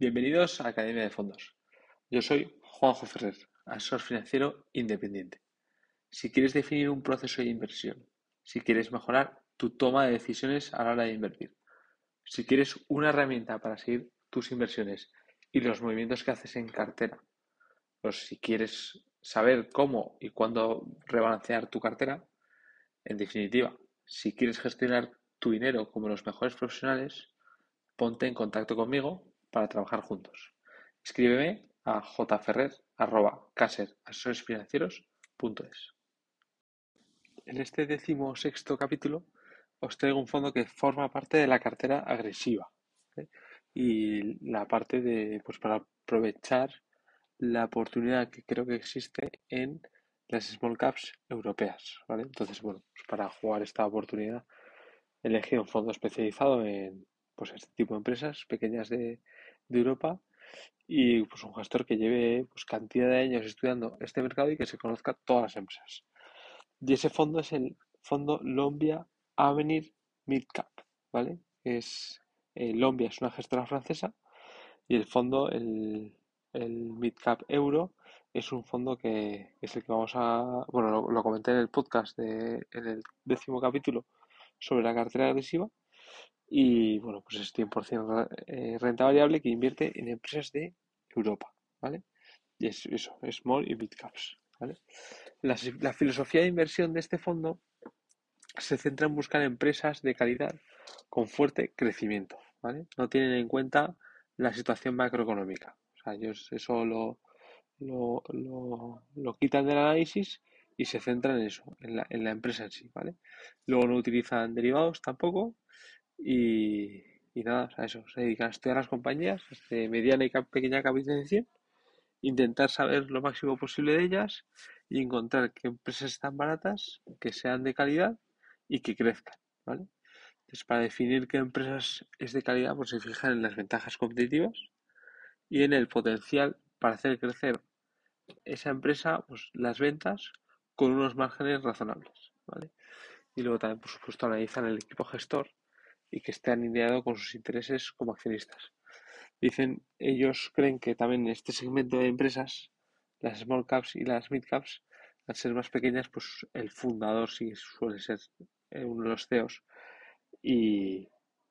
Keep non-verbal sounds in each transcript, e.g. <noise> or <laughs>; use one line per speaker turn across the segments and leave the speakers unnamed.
Bienvenidos a Academia de Fondos. Yo soy Juanjo Ferrer, asesor financiero independiente. Si quieres definir un proceso de inversión, si quieres mejorar tu toma de decisiones a la hora de invertir, si quieres una herramienta para seguir tus inversiones y los movimientos que haces en cartera, o si quieres saber cómo y cuándo rebalancear tu cartera, en definitiva, si quieres gestionar tu dinero como los mejores profesionales, ponte en contacto conmigo para trabajar juntos. Escríbeme a jferrer.caser.asesoresfinancieros.es En este décimo sexto capítulo os traigo un fondo que forma parte de la cartera agresiva ¿eh? y la parte de, pues para aprovechar la oportunidad que creo que existe en las small caps europeas, ¿vale? Entonces, bueno, pues para jugar esta oportunidad elegido un fondo especializado en pues este tipo de empresas pequeñas de, de Europa y pues un gestor que lleve pues cantidad de años estudiando este mercado y que se conozca todas las empresas. Y ese fondo es el fondo Lombia Avenir Midcap, ¿vale? Es eh, Lombia es una gestora francesa y el fondo el, el Midcap Euro es un fondo que es el que vamos a bueno lo, lo comenté en el podcast de, en el décimo capítulo sobre la cartera agresiva y bueno, pues es 100% eh, renta variable que invierte en empresas de Europa, ¿vale? Y es eso, small y mid caps, ¿vale? La, la filosofía de inversión de este fondo se centra en buscar empresas de calidad con fuerte crecimiento, ¿vale? No tienen en cuenta la situación macroeconómica. O sea, ellos eso lo, lo, lo, lo quitan del análisis y se centran en eso, en la, en la empresa en sí, ¿vale? Luego no utilizan derivados tampoco y, nada, a eso, se dedican a estudiar las compañías de mediana y pequeña capitalización, intentar saber lo máximo posible de ellas y encontrar qué empresas están baratas, que sean de calidad y que crezcan, ¿vale? Entonces, para definir qué empresas es de calidad, pues se fijan en las ventajas competitivas y en el potencial para hacer crecer esa empresa, pues las ventas con unos márgenes razonables, ¿vale? Y luego también, por supuesto, analizan el equipo gestor y que esté alineado con sus intereses como accionistas. Dicen, ellos creen que también en este segmento de empresas, las small caps y las mid caps, al ser más pequeñas, pues el fundador sí suele ser eh, uno de los CEOs y,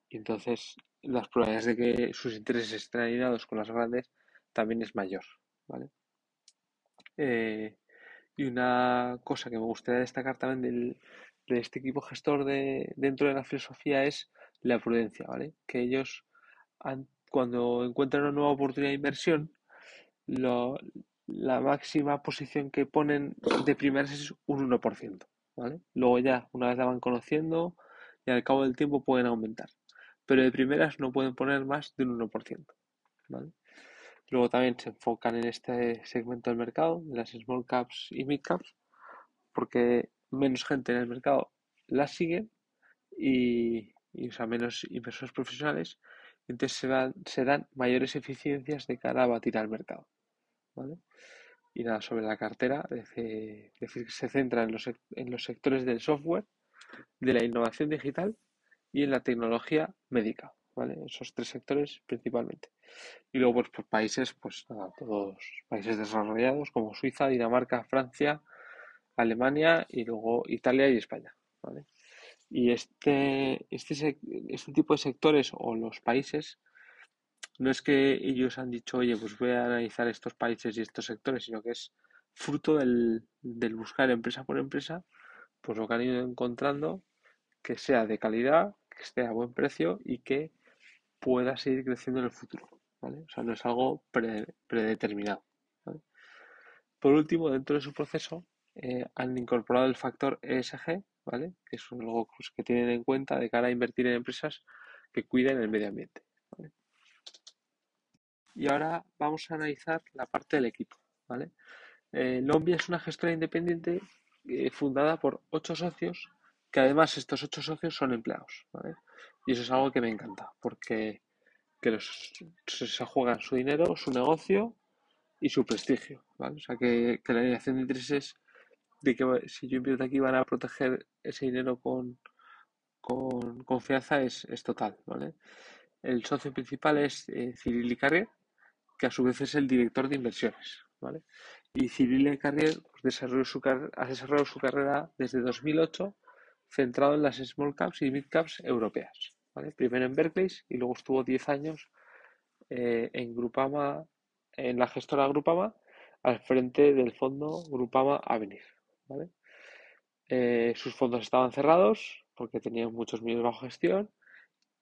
y entonces las probabilidades de que sus intereses estén alineados con las grandes también es mayor, ¿vale? Eh, y una cosa que me gustaría destacar también del, de este equipo gestor de, dentro de la filosofía es la prudencia, ¿vale? Que ellos, cuando encuentran una nueva oportunidad de inversión, la máxima posición que ponen de primeras es un 1%, ¿vale? Luego ya, una vez la van conociendo, y al cabo del tiempo pueden aumentar. Pero de primeras no pueden poner más de un 1%, ¿vale? Luego también se enfocan en este segmento del mercado, las small caps y mid caps, porque menos gente en el mercado las sigue y, y o sea, menos inversores profesionales, entonces se, dan mayores eficiencias de cara a batir al mercado. ¿vale? Y nada, sobre la cartera, decir, se centra en los, en los sectores del software, de la innovación digital y en la tecnología médica. ¿vale? Esos tres sectores principalmente. Y luego, pues, por países, pues nada, todos países desarrollados como Suiza, Dinamarca, Francia, Alemania y luego Italia y España. ¿vale? Y este, este, este tipo de sectores o los países, no es que ellos han dicho, oye, pues voy a analizar estos países y estos sectores, sino que es fruto del, del buscar empresa por empresa, pues lo que han ido encontrando que sea de calidad, que esté a buen precio y que pueda seguir creciendo en el futuro. ¿vale? O sea, no es algo pre, predeterminado. Por último, dentro de su proceso, eh, han incorporado el factor ESG, ¿vale? Que es algo que tienen en cuenta de cara a invertir en empresas que cuiden el medio ambiente. Y ahora vamos a analizar la parte del equipo. Eh, Lombia es una gestora independiente eh, fundada por ocho socios, que además estos ocho socios son empleados. Y eso es algo que me encanta, porque que los, se, juegan su dinero, su negocio y su prestigio. O sea, que, que la alineación de intereses de que si yo invierto aquí van a proteger ese dinero con, con confianza es, es total, ¿vale? El socio principal es eh, Cyril Icarrier, que a su vez es el director de inversiones. ¿vale? Y Cyril Carrier pues, desarrolló su ha desarrollado su carrera desde 2008 centrado en las small caps y mid caps europeas. ¿vale? Primero en Berkeley y luego estuvo 10 años eh, en Grupama, en la gestora Grupama, al frente del fondo Grupama Avenir. Eh, sus fondos estaban cerrados porque tenían muchos millones bajo gestión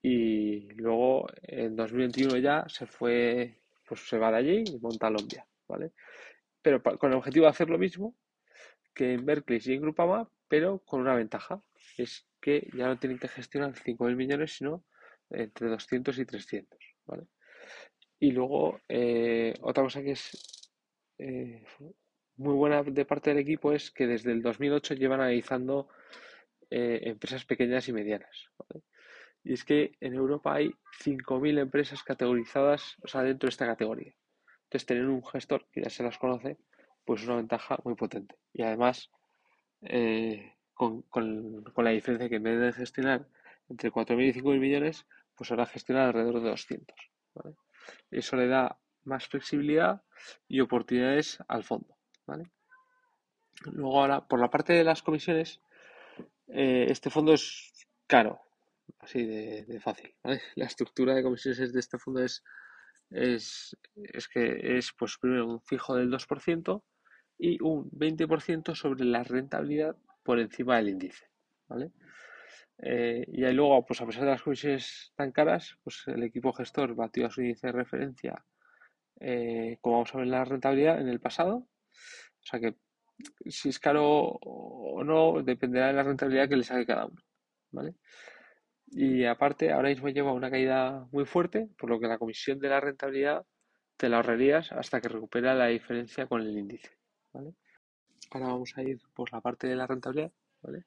y luego en 2021 ya se fue, pues se va de allí y monta Lombia, ¿vale? Pero con el objetivo de hacer lo mismo que en Berkeley y en Grupama, pero con una ventaja, es que ya no tienen que gestionar 5.000 millones, sino entre 200 y 300, ¿vale? Y luego, eh, otra cosa que es eh, muy buena de parte del equipo es que desde el 2008 llevan analizando eh, empresas pequeñas y medianas. Y es que en Europa hay 5.000 empresas categorizadas, o sea, dentro de esta categoría. Entonces, tener un gestor que ya se las conoce, pues es una ventaja muy potente. Y además, eh, con, la diferencia que en vez de gestionar entre 4.000 y 5.000 millones, pues ahora gestiona alrededor de 200. Eso le da más flexibilidad y oportunidades al fondo. Luego ahora, por la parte de las comisiones, eh, este fondo es caro, así de, fácil. <laughs> La estructura de comisiones de este fondo es, es, que es pues primero un fijo del 2% y un 20% sobre la rentabilidad por encima del índice. Eh, y ahí luego, pues a pesar de las comisiones tan caras, pues el equipo gestor batió a su índice de referencia, eh, como vamos a ver en la rentabilidad en el pasado. O sea que si es caro o no, dependerá de la rentabilidad que le saque cada uno. ¿vale? Y aparte, ahora mismo lleva una caída muy fuerte, por lo que la comisión de la rentabilidad te la ahorrarías hasta que recupera la diferencia con el índice. ¿vale? Ahora vamos a ir por la parte de la rentabilidad. ¿vale?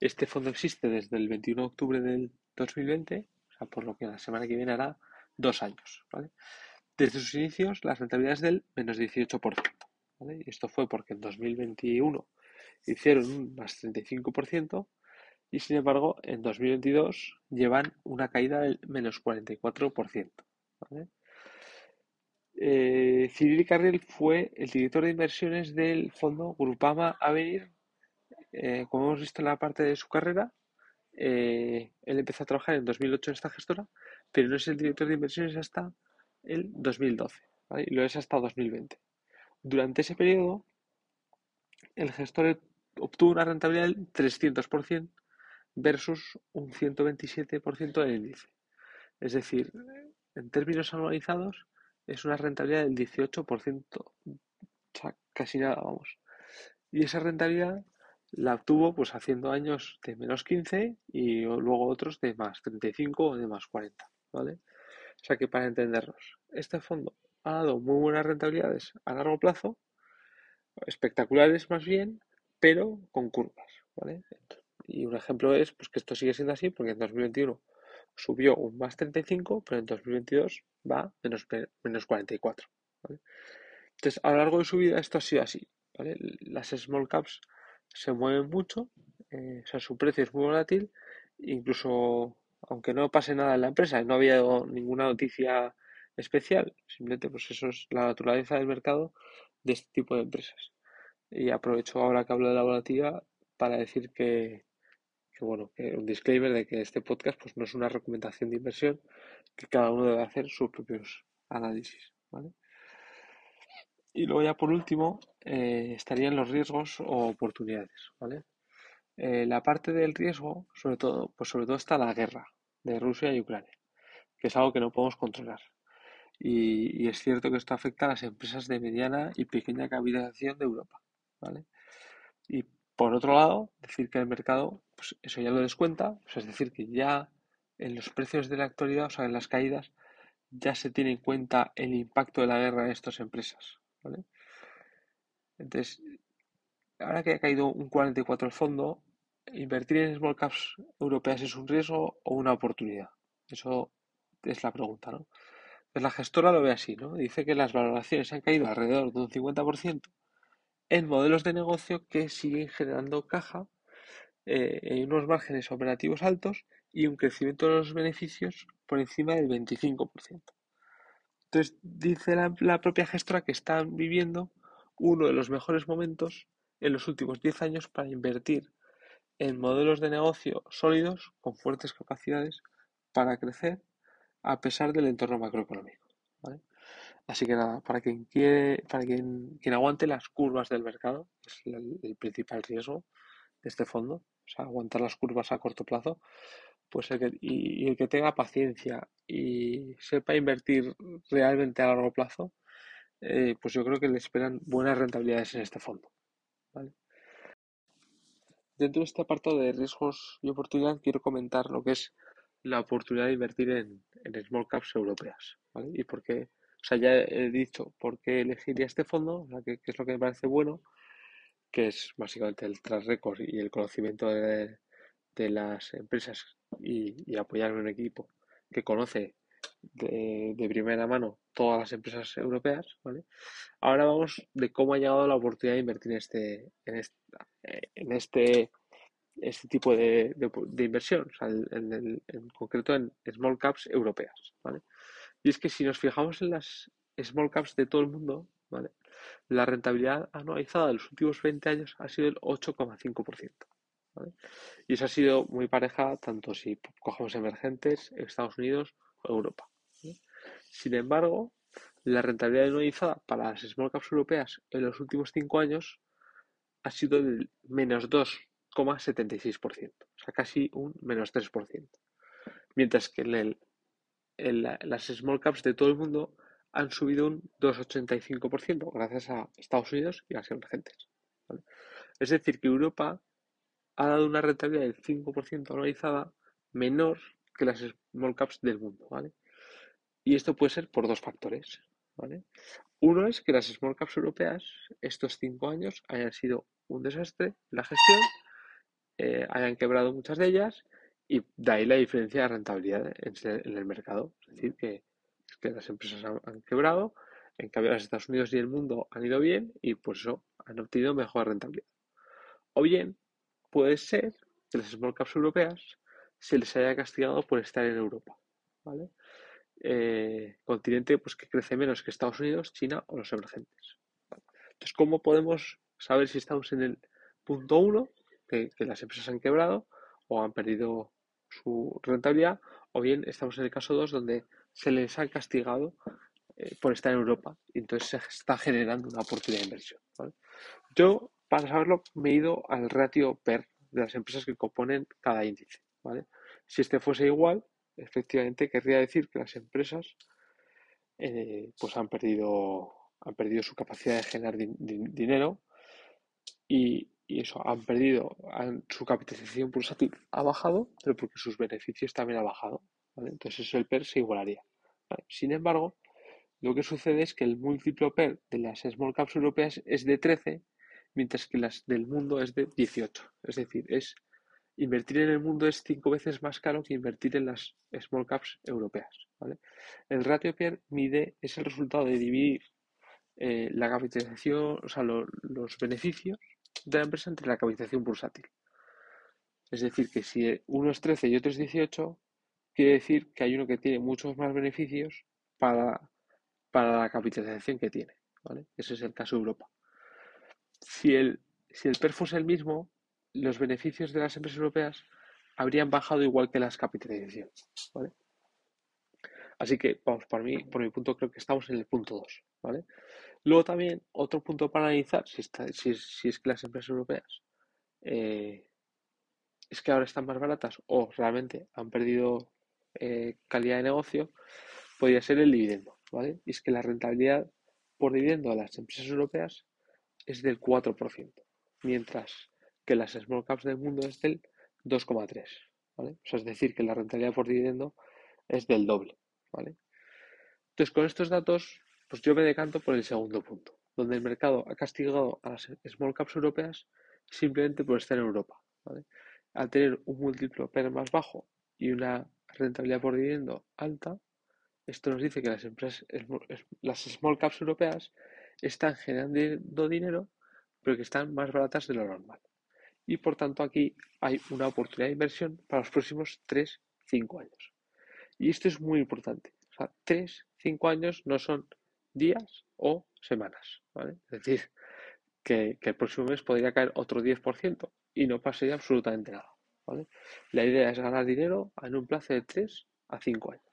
Este fondo existe desde el 21 de octubre del 2020, o sea, por lo que la semana que viene hará dos años. ¿vale? Desde sus inicios, la rentabilidad es del menos 18%. Y esto fue porque en 2021 hicieron un más 35% y sin embargo en 2022 llevan una caída del menos 44%. ¿vale? Eh, Cyril Carril fue el director de inversiones del fondo Grupama Avenir. Eh, como hemos visto en la parte de su carrera, eh, él empezó a trabajar en 2008 en esta gestora, pero no es el director de inversiones hasta el 2012 y lo es hasta 2020. Durante ese periodo, el gestor obtuvo una rentabilidad del 300% versus un 127% del índice. Es decir, en términos anualizados, es una rentabilidad del 18%, o sea, casi nada, vamos. Y esa rentabilidad la obtuvo pues haciendo años de menos 15 y luego otros de más 35 o de más 40, ¿vale? O sea que para entendernos, este fondo ha dado muy buenas rentabilidades a largo plazo, espectaculares más bien, pero con curvas. ¿vale? Y un ejemplo es pues, que esto sigue siendo así porque en 2021 subió un más 35, pero en 2022 va menos, menos 44. ¿vale? Entonces, a lo largo de su vida esto ha sido así. Las small caps se mueven mucho, eh, o sea, su precio es muy volátil, incluso aunque no pase nada en la empresa, no había ninguna noticia especial. Simplemente, pues eso es la naturaleza del mercado de este tipo de empresas. Y aprovecho ahora que hablo de la volatilidad para decir que, bueno, que un disclaimer de que este podcast pues no es una recomendación de inversión, que cada uno debe hacer sus propios análisis, Y luego ya por último eh, estarían los riesgos o oportunidades, ¿vale? Eh, la parte del riesgo, sobre todo, pues sobre todo está la guerra de Rusia y Ucrania, que es algo que no podemos controlar. Y, es cierto que esto afecta a las empresas de mediana y pequeña capitalización de Europa. ¿vale? Y por otro lado, decir que el mercado, pues eso ya lo descuenta, es decir, que ya en los precios de la actualidad, o sea, en las caídas, ya se tiene en cuenta el impacto de la guerra en estas empresas. ¿vale? Entonces, ahora que ha caído un 44 el fondo, invertir en small caps europeas es un riesgo o una oportunidad. Eso es la pregunta, ¿no? Pues la gestora lo ve así, ¿no? Dice que las valoraciones han caído alrededor de un 50% en modelos de negocio que siguen generando caja, eh, en unos márgenes operativos altos y un crecimiento de los beneficios por encima del 25%. Entonces, dice la, propia gestora que están viviendo uno de los mejores momentos en los últimos 10 años para invertir en modelos de negocio sólidos con fuertes capacidades para crecer a pesar del entorno macroeconómico. Así que nada, para quien quiere, para quien, quien aguante las curvas del mercado, es el, principal riesgo de este fondo, o sea, aguantar las curvas a corto plazo, pues el que, y, el que tenga paciencia y sepa invertir realmente a largo plazo, eh, pues yo creo que le esperan buenas rentabilidades en este fondo. Dentro de este apartado de riesgos y oportunidad, quiero comentar lo que es la oportunidad de invertir en, small caps europeas. Y por qué o sea, ya he dicho por qué elegiría este fondo, o sea, que, es lo que me parece bueno, que es básicamente el track record y el conocimiento de, las empresas y, apoyar en un equipo que conoce de, primera mano todas las empresas europeas. ¿vale? Ahora vamos de cómo ha llegado la oportunidad de invertir en este, en este, en este, este tipo de, inversión, o sea, en, concreto en small caps europeas. ¿vale? Y es que si nos fijamos en las small caps de todo el mundo, ¿vale? la rentabilidad anualizada de los últimos 20 años ha sido el 8,5%. ¿vale? Y eso ha sido muy pareja tanto si cogemos emergentes, Estados Unidos o Europa. Sin embargo, la rentabilidad anualizada para las small caps europeas en los últimos 5 años ha sido del menos 2,76%, o sea, casi un menos 3%. Mientras que en el las small caps de todo el mundo han subido un 2,85% gracias a Estados Unidos y las emergentes. Es decir, que Europa ha dado una rentabilidad del 5% anualizada menor que las small caps del mundo. Y esto puede ser por dos factores. Uno es que las small caps europeas estos cinco años hayan sido un desastre la gestión, eh, hayan quebrado muchas de ellas y de ahí la diferencia de rentabilidad en, el mercado. Es decir, que, que las empresas han, quebrado, en cambio los Estados Unidos y el mundo han ido bien y por eso han obtenido mejor rentabilidad. O bien puede ser que las small caps europeas se les haya castigado por estar en Europa. ¿vale? Eh, continente pues, que crece menos que Estados Unidos, China o los emergentes. Entonces, ¿cómo podemos saber si estamos en el punto 1, que, las empresas han quebrado o han perdido su rentabilidad, o bien estamos en el caso 2 donde se les ha castigado eh, por estar en Europa y entonces se está generando una oportunidad de inversión. Yo, para saberlo, me he ido al ratio PER de las empresas que componen cada índice. Si este fuese igual, efectivamente querría decir que las empresas eh, pues han perdido, han perdido su capacidad de generar dinero y, y eso, han perdido, su capitalización bursátil ha bajado, pero porque sus beneficios también han bajado. Entonces eso el PER se igualaría. Sin embargo, lo que sucede es que el múltiplo PER de las small caps europeas es de 13, mientras que las del mundo es de 18. Es decir, es invertir en el mundo es cinco veces más caro que invertir en las small caps europeas. El ratio PER mide, es el resultado de dividir eh, la capitalización, o sea, los beneficios de la empresa entre la capitalización bursátil. Es decir, que si uno es 13 y otro es 18, quiere decir que hay uno que tiene muchos más beneficios para, para la capitalización que tiene. Ese es el caso de Europa. Si el, si el PER fuese el mismo, los beneficios de las empresas europeas habrían bajado igual que las capitalizaciones. Así que, vamos, por mí, por mi punto, creo que estamos en el punto 2. ¿vale? Luego también, otro punto para analizar, si, si, es que las empresas europeas eh, es que ahora están más baratas o realmente han perdido eh, calidad de negocio, podría ser el dividendo, ¿vale? Y es que la rentabilidad por dividendo de las empresas europeas es del 4%, mientras que las small caps del mundo es del 2,3%, ¿vale? O es decir, que la rentabilidad por dividendo es del doble, ¿vale? Entonces, con estos datos pues yo me decanto por el segundo punto, donde el mercado ha castigado a las small caps europeas simplemente por estar en Europa. Al tener un múltiplo PER más bajo y una rentabilidad por dividendo alta, esto nos dice que las empresas, las small caps europeas están generando dinero, pero que están más baratas de lo normal. Y por tanto aquí hay una oportunidad de inversión para los próximos 3-5 años. Y esto es muy importante. O sea, 3 5 años no son días o semanas. Es decir, que, el próximo mes podría caer otro 10% y no pasaría absolutamente nada. La idea es ganar dinero en un plazo de 3 a 5 años.